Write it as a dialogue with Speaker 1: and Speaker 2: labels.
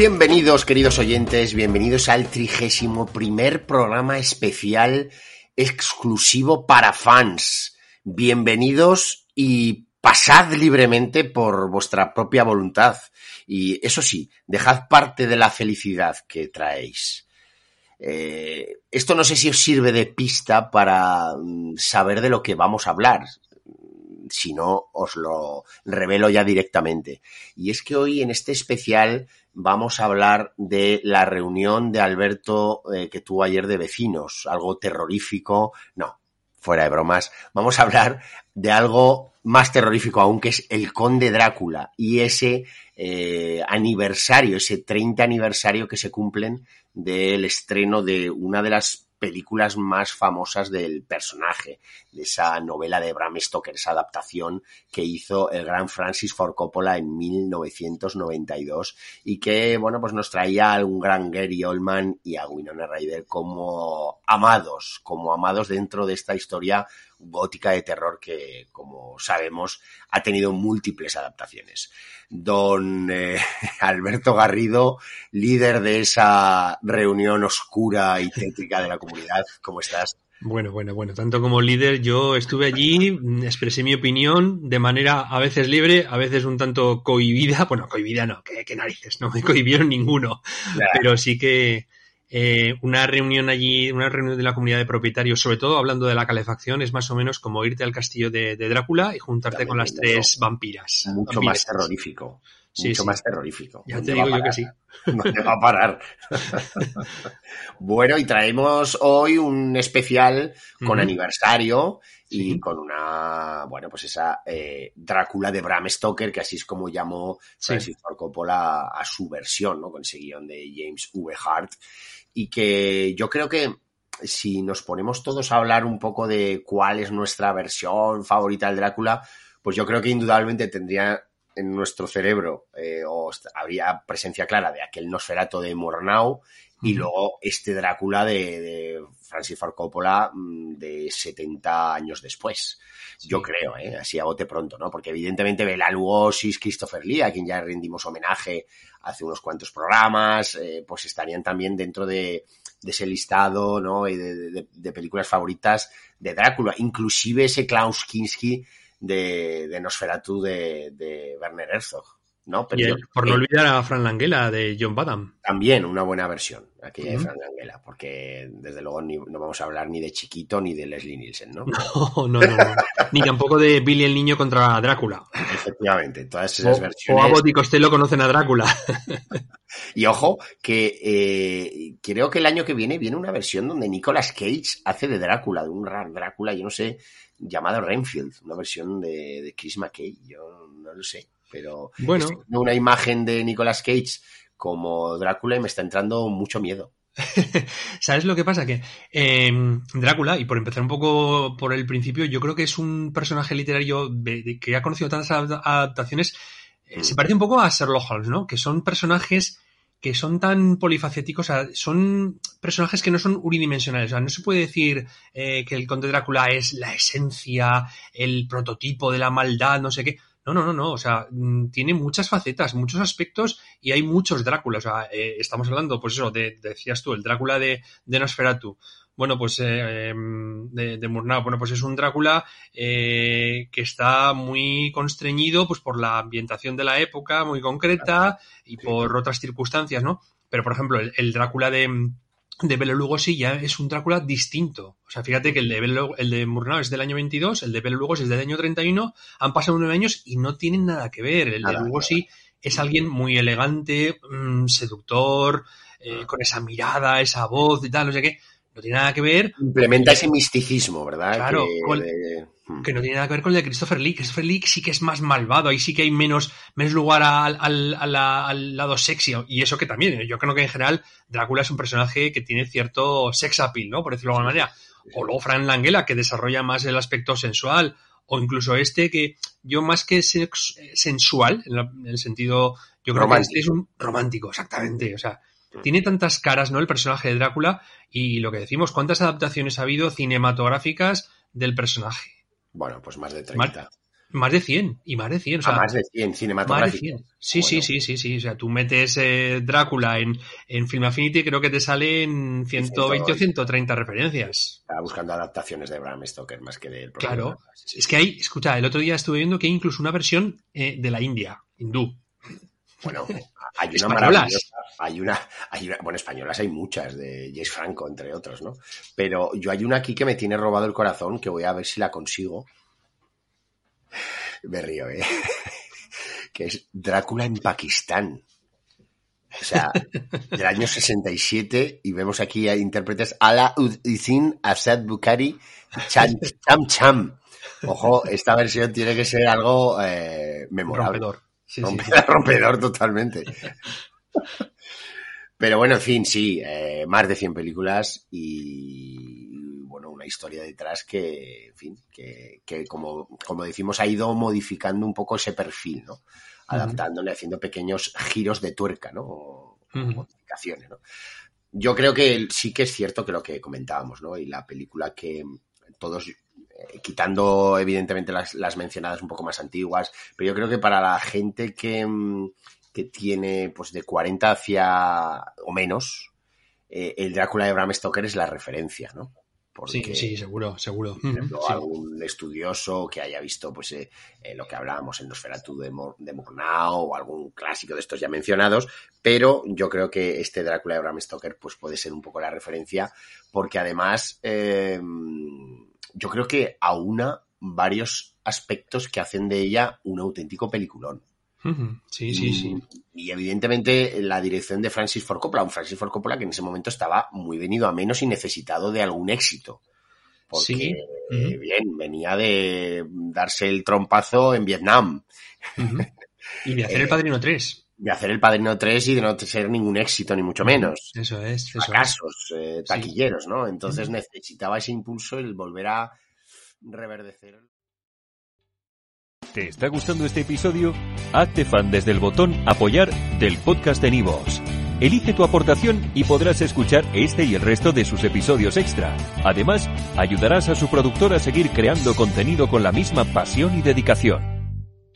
Speaker 1: Bienvenidos, queridos oyentes, bienvenidos al trigésimo primer programa especial exclusivo para fans. Bienvenidos y pasad libremente por vuestra propia voluntad. Y eso sí, dejad parte de la felicidad que traéis. Eh, esto no sé si os sirve de pista para mm, saber de lo que vamos a hablar. Si no, os lo revelo ya directamente. Y es que hoy en este especial vamos a hablar de la reunión de Alberto eh, que tuvo ayer de vecinos. Algo terrorífico. No, fuera de bromas. Vamos a hablar de algo más terrorífico aún, que es el Conde Drácula y ese eh, aniversario, ese 30 aniversario que se cumplen del estreno de una de las películas más famosas del personaje, de esa novela de Bram Stoker, esa adaptación que hizo el gran Francis Ford Coppola en 1992 y que, bueno, pues nos traía a un gran Gary Oldman y a Winona Ryder como amados, como amados dentro de esta historia gótica de terror que, como sabemos, ha tenido múltiples adaptaciones. Don eh, Alberto Garrido, líder de esa reunión oscura y tétrica de la comunidad, ¿cómo estás?
Speaker 2: Bueno, bueno, bueno, tanto como líder, yo estuve allí, expresé mi opinión de manera a veces libre, a veces un tanto cohibida. Bueno, cohibida no, que, narices, no me cohibieron ninguno. Pero sí que, eh, una reunión allí, una reunión de la comunidad de propietarios, sobre todo hablando de la calefacción, es más o menos como irte al castillo de, Drácula y juntarte con las tres vampiras.
Speaker 1: Mucho más terrorífico. mucho más terrorífico.
Speaker 2: Ya te digo yo que sí.
Speaker 1: No te va a parar. bueno, y traemos hoy un especial con aniversario y con una, bueno, pues esa eh, Drácula de Bram Stoker, que así es como llamó Francis Ford Coppola a su versión, ¿no? Con ese guion de James V. Hart y que yo creo que si nos ponemos todos a hablar un poco de cuál es nuestra versión favorita del Drácula, pues yo creo que indudablemente tendría en nuestro cerebro eh, o habría presencia clara de aquel Nosferatu de Murnau y luego este Drácula de, Francis Ford Coppola mm, de 70 años después. Yo creo, ¿eh? así a bote pronto, ¿no? Porque evidentemente Bela Lugosi, Christopher Lee, a quien ya rendimos homenaje hace unos cuantos programas, eh, pues estarían también dentro de, ese listado, ¿no? Y de, películas favoritas de Drácula. Inclusive ese Klaus Kinski de, de Nosferatu de, de Werner Herzog. ¿No?
Speaker 2: por no olvidar a Fran Langella de John Badham.
Speaker 1: También una buena versión aquí de Fran Langella, porque desde luego no vamos a hablar ni de Chiquito ni de Leslie Nielsen, ¿no?
Speaker 2: No, no, no. ni tampoco de Billy el Niño contra Drácula.
Speaker 1: Efectivamente, todas esas versiones.
Speaker 2: O Abbott y Costello conocen a Drácula.
Speaker 1: y ojo, que eh, creo que el año que viene viene una versión donde Nicolas Cage hace de Drácula, de un raro Drácula, yo no sé, llamado Renfield, una versión de, de Chris McKay, yo no lo sé pero
Speaker 2: bueno.
Speaker 1: una imagen de Nicolas Cage como Drácula y me está entrando mucho miedo.
Speaker 2: ¿Sabes lo que pasa? Que em, Drácula, y por empezar un poco por el principio, yo creo que es un personaje literario que ha conocido tantas adaptaciones, eh, se parece un poco a Sherlock Holmes, ¿no? Que son personajes que son tan polifacéticos, son personajes que no son unidimensionales. O sea, no se puede decir eh, que el conde Drácula es la esencia, el prototipo de la maldad, no sé qué. No, no, no, no. O sea, mm, tiene muchas facetas, muchos aspectos y hay muchos Dráculas. O sea, eh, estamos hablando, pues eso, de, decías tú, el Drácula de, de Nosferatu. Bueno, pues eh, em, de, de Murnau. Bueno, pues es un Drácula eh, que está muy constreñido pues por la ambientación de la época, muy concreta, y por otras circunstancias, ¿no? Pero, por ejemplo, el Drácula de de Bela Lugosi ya es un Drácula distinto. O sea, fíjate que el de, el de Murnau es del año 22, el de Bela Lugosi es del año 31, han pasado nueve años y no tienen nada que ver. El de Lugosi es alguien muy elegante, mm, seductor, eh, con esa mirada, esa voz y tal, no sé qué. No tiene nada que ver.
Speaker 1: Implementa ese misticismo, ¿verdad?
Speaker 2: Claro, Hmm. Que no tiene nada que ver con el de Christopher Lee. Christopher Lee sí que es más malvado, ahí sí que hay menos, menos lugar al, al, lado sexy. Y eso que también, yo creo que en general Drácula es un personaje que tiene cierto sex appeal, ¿no? Por decirlo de alguna manera. O luego Frank Langella, que desarrolla más el aspecto sensual. O incluso este que yo más que sensual, en, el sentido, yo creo que este es un romántico, exactamente. O sea, tiene tantas caras, ¿no? El personaje de Drácula y lo que decimos, ¿cuántas adaptaciones ha habido cinematográficas del personaje?
Speaker 1: Bueno, pues más de 30.
Speaker 2: Más de 100, y más de 100. O
Speaker 1: sea, más de 100 cinematográficos.
Speaker 2: Sí, sí, sí, sí, sí. O sea, tú metes eh, Drácula en, en Film Affinity, creo que te salen 120 o 130 referencias.
Speaker 1: Estaba buscando adaptaciones de Bram Stoker más que de
Speaker 2: Claro. es que hay, escucha, el otro día estuve viendo que hay incluso una versión eh, de la India, hindú.
Speaker 1: Bueno, hay una maravillosa, hay una, hay una, bueno, españolas hay muchas, de James Franco, entre otros, ¿no? Pero yo hay una aquí que me tiene robado el corazón, que voy a ver si la consigo me río, ¿eh? que es Drácula en Pakistán. O sea, del año 67 y vemos aquí a intérpretes Ala Uddin, Asad Bukhari, Cham Cham. Ojo, esta versión tiene que ser algo eh, memorable.
Speaker 2: Rompedor. Sí,
Speaker 1: rompedor totalmente. Pero bueno, en fin, sí, eh, más de 100 películas y una historia detrás que, en fin, que, como, como decimos, ha ido modificando un poco ese perfil, ¿no? Adaptándole, haciendo pequeños giros de tuerca, ¿no? modificaciones, ¿no? Yo creo que sí que es cierto que lo que comentábamos, ¿no? Y la película que todos quitando evidentemente las, las, mencionadas un poco más antiguas, pero yo creo que para la gente que, mm, que tiene pues de 40 hacia o menos, eh, el Drácula de Bram Stoker es la referencia, ¿no?
Speaker 2: sí, sí, seguro, seguro.
Speaker 1: algún estudioso que haya visto pues eh, eh, lo que hablábamos en Nosferatu de, de Murnau o algún clásico de estos ya mencionados, pero yo creo que este Drácula de Bram Stoker pues puede ser un poco la referencia porque además em, yo creo que aúna varios aspectos que hacen de ella un auténtico peliculón.
Speaker 2: Sí, sí, sí.
Speaker 1: Y evidentemente la dirección de Francis Ford Coppola, un Francis Ford Coppola que en ese momento estaba muy venido a menos y necesitado de algún éxito. Porque, bien, venía de darse el trompazo en Vietnam.
Speaker 2: Y de hacer el eh, Padrino 3.
Speaker 1: De hacer el Padrino 3 y de no ser ningún éxito, ni mucho menos.
Speaker 2: Eso es.
Speaker 1: Eso Acasos, eh, taquilleros, ¿no? Entonces necesitaba ese impulso, el volver a reverdecer.
Speaker 3: ¿Te está gustando este episodio? Hazte fan desde el botón Apoyar del podcast de Nivos. Elige tu aportación y podrás escuchar este y el resto de sus episodios extra. Además, ayudarás a su productor a seguir creando contenido con la misma pasión y dedicación.